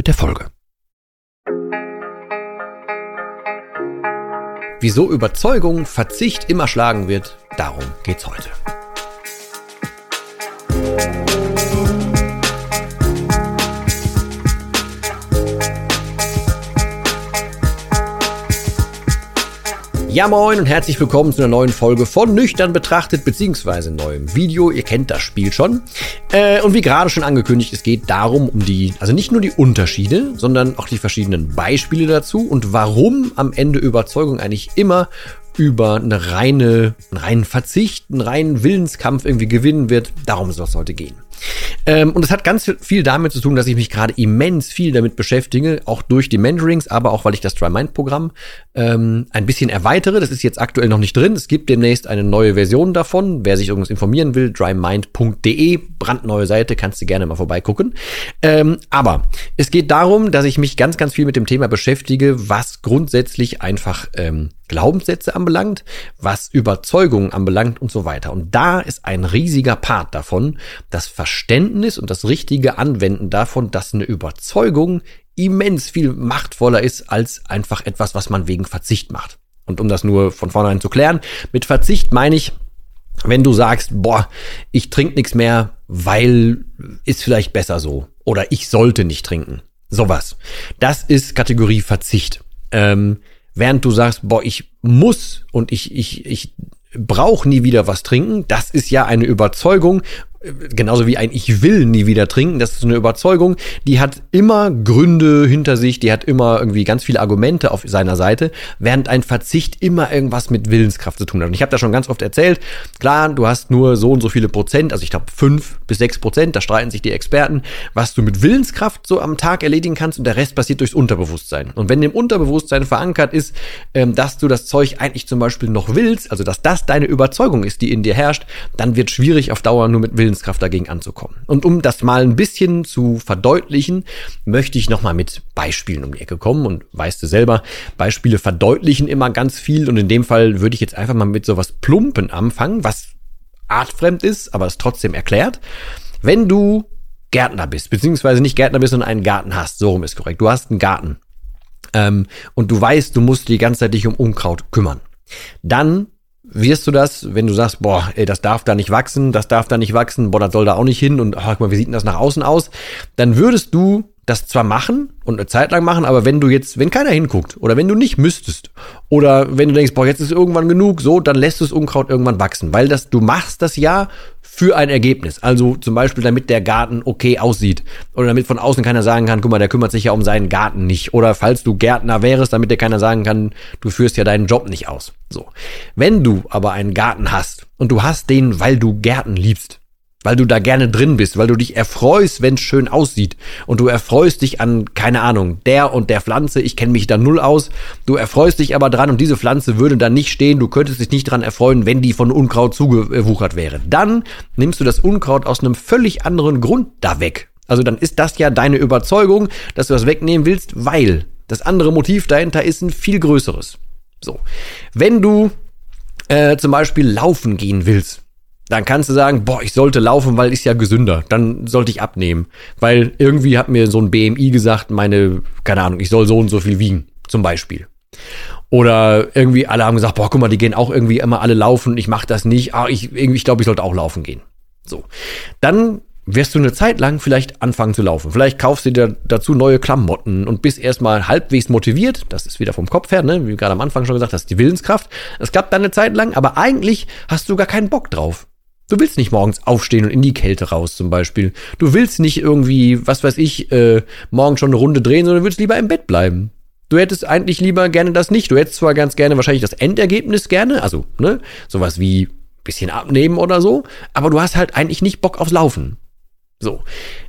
mit der Folge. Wieso Überzeugung Verzicht immer schlagen wird, darum geht's heute. Ja moin und herzlich willkommen zu einer neuen Folge von Nüchtern betrachtet beziehungsweise neuem Video. Ihr kennt das Spiel schon. Äh, und wie gerade schon angekündigt, es geht darum, um die, also nicht nur die Unterschiede, sondern auch die verschiedenen Beispiele dazu und warum am Ende Überzeugung eigentlich immer über eine reine, einen reinen Verzicht, einen reinen Willenskampf irgendwie gewinnen wird. Darum soll es heute gehen. Ähm, und es hat ganz viel damit zu tun, dass ich mich gerade immens viel damit beschäftige, auch durch die Mentorings, aber auch weil ich das TryMind-Programm ähm, ein bisschen erweitere. Das ist jetzt aktuell noch nicht drin. Es gibt demnächst eine neue Version davon. Wer sich irgendwas informieren will, drymind.de, brandneue Seite, kannst du gerne mal vorbeigucken. Ähm, aber es geht darum, dass ich mich ganz, ganz viel mit dem Thema beschäftige, was grundsätzlich einfach ähm, Glaubenssätze anbelangt, was Überzeugungen anbelangt und so weiter. Und da ist ein riesiger Part davon, das Verständnis und das richtige Anwenden davon, dass eine Überzeugung immens viel machtvoller ist als einfach etwas, was man wegen Verzicht macht. Und um das nur von vornherein zu klären, mit Verzicht meine ich, wenn du sagst, boah, ich trinke nichts mehr, weil ist vielleicht besser so. Oder ich sollte nicht trinken. Sowas. Das ist Kategorie Verzicht. Ähm, während du sagst, boah, ich muss und ich, ich, ich brauche nie wieder was trinken, das ist ja eine Überzeugung genauso wie ein Ich will nie wieder trinken, das ist eine Überzeugung, die hat immer Gründe hinter sich, die hat immer irgendwie ganz viele Argumente auf seiner Seite, während ein Verzicht immer irgendwas mit Willenskraft zu tun hat. Und ich habe da schon ganz oft erzählt, klar, du hast nur so und so viele Prozent, also ich glaube fünf bis sechs Prozent, da streiten sich die Experten, was du mit Willenskraft so am Tag erledigen kannst und der Rest passiert durchs Unterbewusstsein. Und wenn im Unterbewusstsein verankert ist, ähm, dass du das Zeug eigentlich zum Beispiel noch willst, also dass das deine Überzeugung ist, die in dir herrscht, dann wird schwierig auf Dauer nur mit Willenskraft Willenskraft dagegen anzukommen. Und um das mal ein bisschen zu verdeutlichen, möchte ich nochmal mit Beispielen um die Ecke kommen. Und weißt du selber, Beispiele verdeutlichen immer ganz viel. Und in dem Fall würde ich jetzt einfach mal mit sowas Plumpen anfangen, was artfremd ist, aber es trotzdem erklärt. Wenn du Gärtner bist, beziehungsweise nicht Gärtner bist, sondern einen Garten hast, so rum ist korrekt. Du hast einen Garten. Ähm, und du weißt, du musst die ganze Zeit dich um Unkraut kümmern. Dann wirst du das, wenn du sagst, boah, ey, das darf da nicht wachsen, das darf da nicht wachsen, boah, das soll da auch nicht hin und ach, mal, wie sieht denn das nach außen aus? Dann würdest du das zwar machen und eine Zeit lang machen, aber wenn du jetzt, wenn keiner hinguckt oder wenn du nicht müsstest oder wenn du denkst, boah, jetzt ist irgendwann genug, so, dann lässt du das Unkraut irgendwann wachsen, weil das, du machst das ja für ein Ergebnis. Also zum Beispiel, damit der Garten okay aussieht oder damit von außen keiner sagen kann, guck mal, der kümmert sich ja um seinen Garten nicht oder falls du Gärtner wärst, damit dir keiner sagen kann, du führst ja deinen Job nicht aus. So. Wenn du aber einen Garten hast und du hast den, weil du Gärten liebst, weil du da gerne drin bist, weil du dich erfreust, wenn es schön aussieht und du erfreust dich an, keine Ahnung, der und der Pflanze, ich kenne mich da null aus, du erfreust dich aber dran und diese Pflanze würde dann nicht stehen, du könntest dich nicht dran erfreuen, wenn die von Unkraut zugewuchert wäre. Dann nimmst du das Unkraut aus einem völlig anderen Grund da weg. Also dann ist das ja deine Überzeugung, dass du das wegnehmen willst, weil das andere Motiv dahinter ist ein viel größeres. So. Wenn du äh, zum Beispiel laufen gehen willst, dann kannst du sagen, boah, ich sollte laufen, weil ist ja gesünder. Dann sollte ich abnehmen. Weil irgendwie hat mir so ein BMI gesagt, meine, keine Ahnung, ich soll so und so viel wiegen, zum Beispiel. Oder irgendwie alle haben gesagt, boah, guck mal, die gehen auch irgendwie immer alle laufen, ich mach das nicht. Ah, ich irgendwie, ich glaube, ich sollte auch laufen gehen. So. Dann wirst du eine Zeit lang vielleicht anfangen zu laufen. Vielleicht kaufst du dir dazu neue Klamotten und bist erstmal halbwegs motiviert. Das ist wieder vom Kopf her, ne? wie gerade am Anfang schon gesagt, das ist die Willenskraft. Es klappt dann eine Zeit lang, aber eigentlich hast du gar keinen Bock drauf. Du willst nicht morgens aufstehen und in die Kälte raus zum Beispiel. Du willst nicht irgendwie, was weiß ich, äh, morgen schon eine Runde drehen, sondern willst lieber im Bett bleiben. Du hättest eigentlich lieber gerne das nicht. Du hättest zwar ganz gerne wahrscheinlich das Endergebnis gerne, also, ne, sowas wie bisschen abnehmen oder so, aber du hast halt eigentlich nicht Bock aufs Laufen. So.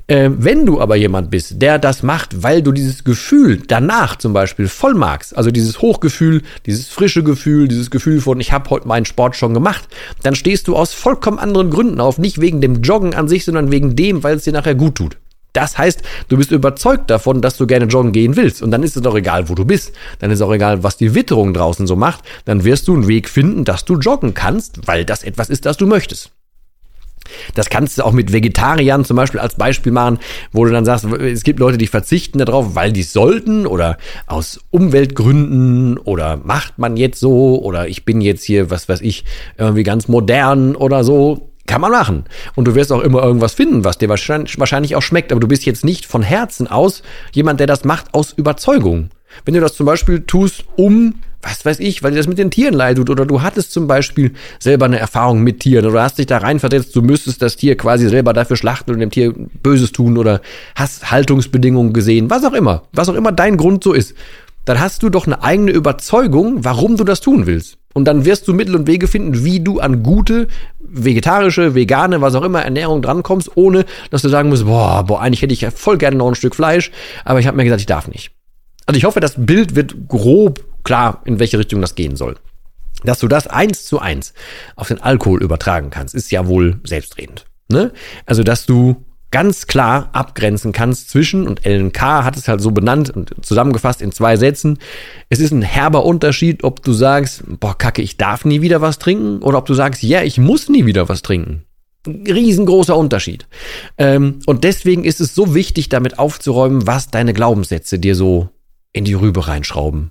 Äh, wenn du aber jemand bist, der das macht, weil du dieses Gefühl danach zum Beispiel voll magst, also dieses Hochgefühl, dieses frische Gefühl, dieses Gefühl von, ich habe heute meinen Sport schon gemacht, dann stehst du aus vollkommen anderen Gründen auf. Nicht wegen dem Joggen an sich, sondern wegen dem, weil es dir nachher gut tut. Das heißt, du bist überzeugt davon, dass du gerne joggen gehen willst. Und dann ist es doch egal, wo du bist. Dann ist auch egal, was die Witterung draußen so macht. Dann wirst du einen Weg finden, dass du joggen kannst, weil das etwas ist, das du möchtest. Das kannst du auch mit Vegetariern zum Beispiel als Beispiel machen, wo du dann sagst, es gibt Leute, die verzichten darauf, weil die sollten oder aus Umweltgründen oder macht man jetzt so oder ich bin jetzt hier, was weiß ich, irgendwie ganz modern oder so. Kann man machen. Und du wirst auch immer irgendwas finden, was dir wahrscheinlich, wahrscheinlich auch schmeckt. Aber du bist jetzt nicht von Herzen aus jemand, der das macht aus Überzeugung. Wenn du das zum Beispiel tust, um was weiß ich, weil dir das mit den Tieren leid tut oder du hattest zum Beispiel selber eine Erfahrung mit Tieren oder hast dich da reinversetzt, du müsstest das Tier quasi selber dafür schlachten und dem Tier Böses tun oder hast Haltungsbedingungen gesehen, was auch immer, was auch immer dein Grund so ist, dann hast du doch eine eigene Überzeugung, warum du das tun willst. Und dann wirst du Mittel und Wege finden, wie du an gute, vegetarische, vegane, was auch immer Ernährung drankommst, ohne dass du sagen musst, boah, boah, eigentlich hätte ich ja voll gerne noch ein Stück Fleisch, aber ich habe mir gesagt, ich darf nicht. Also ich hoffe, das Bild wird grob klar, in welche Richtung das gehen soll. Dass du das eins zu eins auf den Alkohol übertragen kannst, ist ja wohl selbstredend. Ne? Also, dass du ganz klar abgrenzen kannst zwischen, und LNK hat es halt so benannt und zusammengefasst in zwei Sätzen, es ist ein herber Unterschied, ob du sagst, boah, kacke, ich darf nie wieder was trinken, oder ob du sagst, ja, ich muss nie wieder was trinken. riesengroßer Unterschied. Ähm, und deswegen ist es so wichtig, damit aufzuräumen, was deine Glaubenssätze dir so in die Rübe reinschrauben.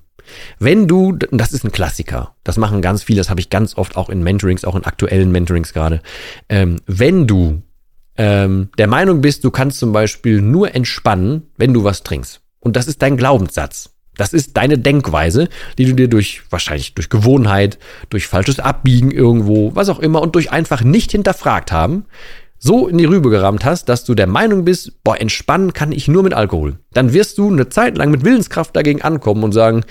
Wenn du, das ist ein Klassiker, das machen ganz viele, das habe ich ganz oft auch in Mentorings, auch in aktuellen Mentorings gerade. Ähm, wenn du ähm, der Meinung bist, du kannst zum Beispiel nur entspannen, wenn du was trinkst. Und das ist dein Glaubenssatz. Das ist deine Denkweise, die du dir durch, wahrscheinlich durch Gewohnheit, durch falsches Abbiegen irgendwo, was auch immer und durch einfach nicht hinterfragt haben, so in die Rübe gerammt hast, dass du der Meinung bist, boah, entspannen kann ich nur mit Alkohol. Dann wirst du eine Zeit lang mit Willenskraft dagegen ankommen und sagen,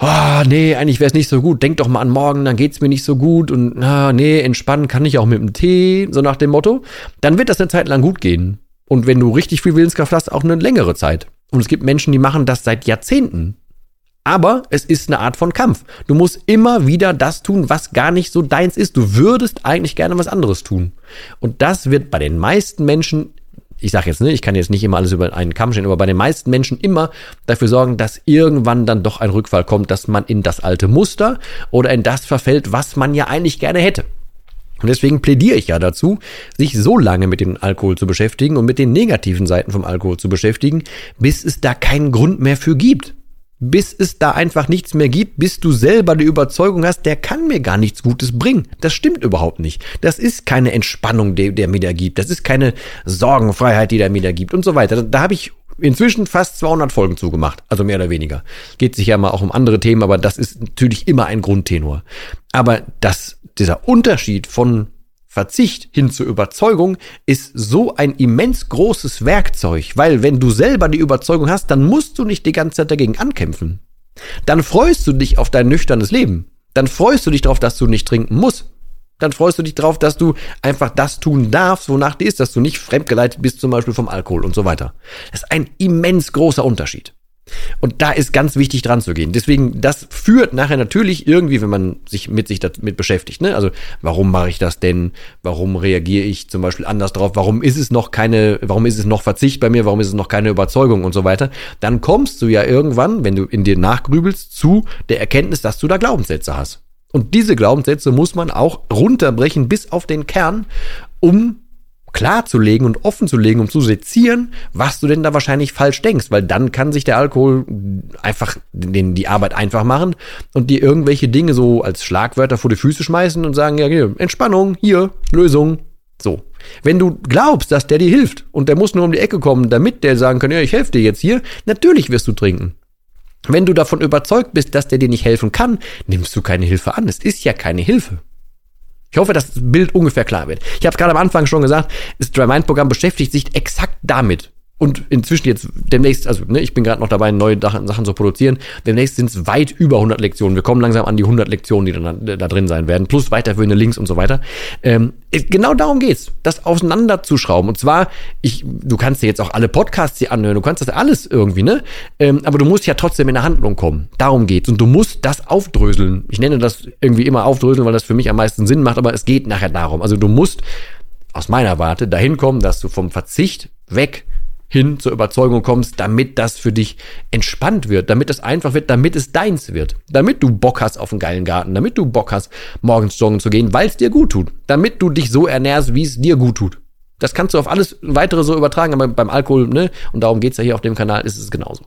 oh, nee, eigentlich wäre es nicht so gut. Denk doch mal an morgen, dann geht's mir nicht so gut und ah, nee, entspannen kann ich auch mit dem Tee, so nach dem Motto. Dann wird das eine Zeit lang gut gehen. Und wenn du richtig viel Willenskraft hast, auch eine längere Zeit. Und es gibt Menschen, die machen das seit Jahrzehnten. Aber es ist eine Art von Kampf. Du musst immer wieder das tun, was gar nicht so deins ist. Du würdest eigentlich gerne was anderes tun. Und das wird bei den meisten Menschen, ich sage jetzt, ne, ich kann jetzt nicht immer alles über einen Kamm stellen, aber bei den meisten Menschen immer dafür sorgen, dass irgendwann dann doch ein Rückfall kommt, dass man in das alte Muster oder in das verfällt, was man ja eigentlich gerne hätte. Und deswegen plädiere ich ja dazu, sich so lange mit dem Alkohol zu beschäftigen und mit den negativen Seiten vom Alkohol zu beschäftigen, bis es da keinen Grund mehr für gibt bis es da einfach nichts mehr gibt, bis du selber die Überzeugung hast, der kann mir gar nichts Gutes bringen. Das stimmt überhaupt nicht. Das ist keine Entspannung, die der mir da gibt. Das ist keine Sorgenfreiheit, die der mir da gibt und so weiter. Da, da habe ich inzwischen fast 200 Folgen zugemacht, also mehr oder weniger. Geht sich ja mal auch um andere Themen, aber das ist natürlich immer ein Grundtenor. Aber das, dieser Unterschied von Verzicht hin zur Überzeugung ist so ein immens großes Werkzeug, weil wenn du selber die Überzeugung hast, dann musst du nicht die ganze Zeit dagegen ankämpfen. Dann freust du dich auf dein nüchternes Leben. Dann freust du dich darauf, dass du nicht trinken musst. Dann freust du dich darauf, dass du einfach das tun darfst, wonach dir ist, dass du nicht fremdgeleitet bist, zum Beispiel vom Alkohol und so weiter. Das ist ein immens großer Unterschied. Und da ist ganz wichtig dran zu gehen. Deswegen, das führt nachher natürlich irgendwie, wenn man sich mit sich damit beschäftigt. Ne? Also, warum mache ich das denn? Warum reagiere ich zum Beispiel anders drauf? Warum ist es noch keine, warum ist es noch Verzicht bei mir? Warum ist es noch keine Überzeugung und so weiter? Dann kommst du ja irgendwann, wenn du in dir nachgrübelst, zu der Erkenntnis, dass du da Glaubenssätze hast. Und diese Glaubenssätze muss man auch runterbrechen bis auf den Kern, um klarzulegen und offen zu legen, um zu sezieren, was du denn da wahrscheinlich falsch denkst, weil dann kann sich der Alkohol einfach den, die Arbeit einfach machen und dir irgendwelche Dinge so als Schlagwörter vor die Füße schmeißen und sagen, ja, hier, Entspannung, hier, Lösung, so. Wenn du glaubst, dass der dir hilft und der muss nur um die Ecke kommen, damit der sagen kann, ja, ich helfe dir jetzt hier, natürlich wirst du trinken. Wenn du davon überzeugt bist, dass der dir nicht helfen kann, nimmst du keine Hilfe an. Es ist ja keine Hilfe. Ich hoffe, dass das Bild ungefähr klar wird. Ich habe es gerade am Anfang schon gesagt, das Dry Mind Programm beschäftigt sich exakt damit. Und inzwischen jetzt demnächst, also ne, ich bin gerade noch dabei, neue Sachen zu produzieren. Demnächst sind es weit über 100 Lektionen. Wir kommen langsam an die 100 Lektionen, die dann da, da drin sein werden, plus weiterführende Links und so weiter. Ähm, genau darum geht's, das auseinanderzuschrauben. Und zwar, ich, du kannst dir jetzt auch alle Podcasts hier anhören, du kannst das alles irgendwie, ne? Ähm, aber du musst ja trotzdem in der Handlung kommen. Darum geht's. Und du musst das aufdröseln. Ich nenne das irgendwie immer aufdröseln, weil das für mich am meisten Sinn macht, aber es geht nachher darum. Also du musst aus meiner Warte dahin kommen, dass du vom Verzicht weg hin zur Überzeugung kommst, damit das für dich entspannt wird, damit es einfach wird, damit es deins wird, damit du Bock hast auf einen geilen Garten, damit du Bock hast, morgens joggen zu gehen, weil es dir gut tut, damit du dich so ernährst, wie es dir gut tut. Das kannst du auf alles weitere so übertragen, aber beim Alkohol, ne, und darum geht's ja hier auf dem Kanal, ist es genauso.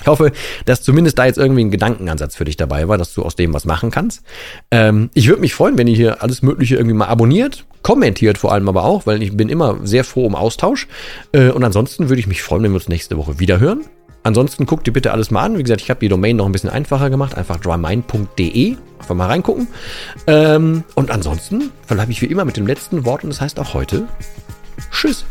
Ich hoffe, dass zumindest da jetzt irgendwie ein Gedankenansatz für dich dabei war, dass du aus dem was machen kannst. Ähm, ich würde mich freuen, wenn ihr hier alles Mögliche irgendwie mal abonniert, kommentiert vor allem aber auch, weil ich bin immer sehr froh um Austausch. Äh, und ansonsten würde ich mich freuen, wenn wir uns nächste Woche wieder hören. Ansonsten guckt dir bitte alles mal an. Wie gesagt, ich habe die Domain noch ein bisschen einfacher gemacht. Einfach drymine.de. Einfach mal reingucken. Ähm, und ansonsten verbleibe ich wie immer mit dem letzten Wort und das heißt auch heute Tschüss.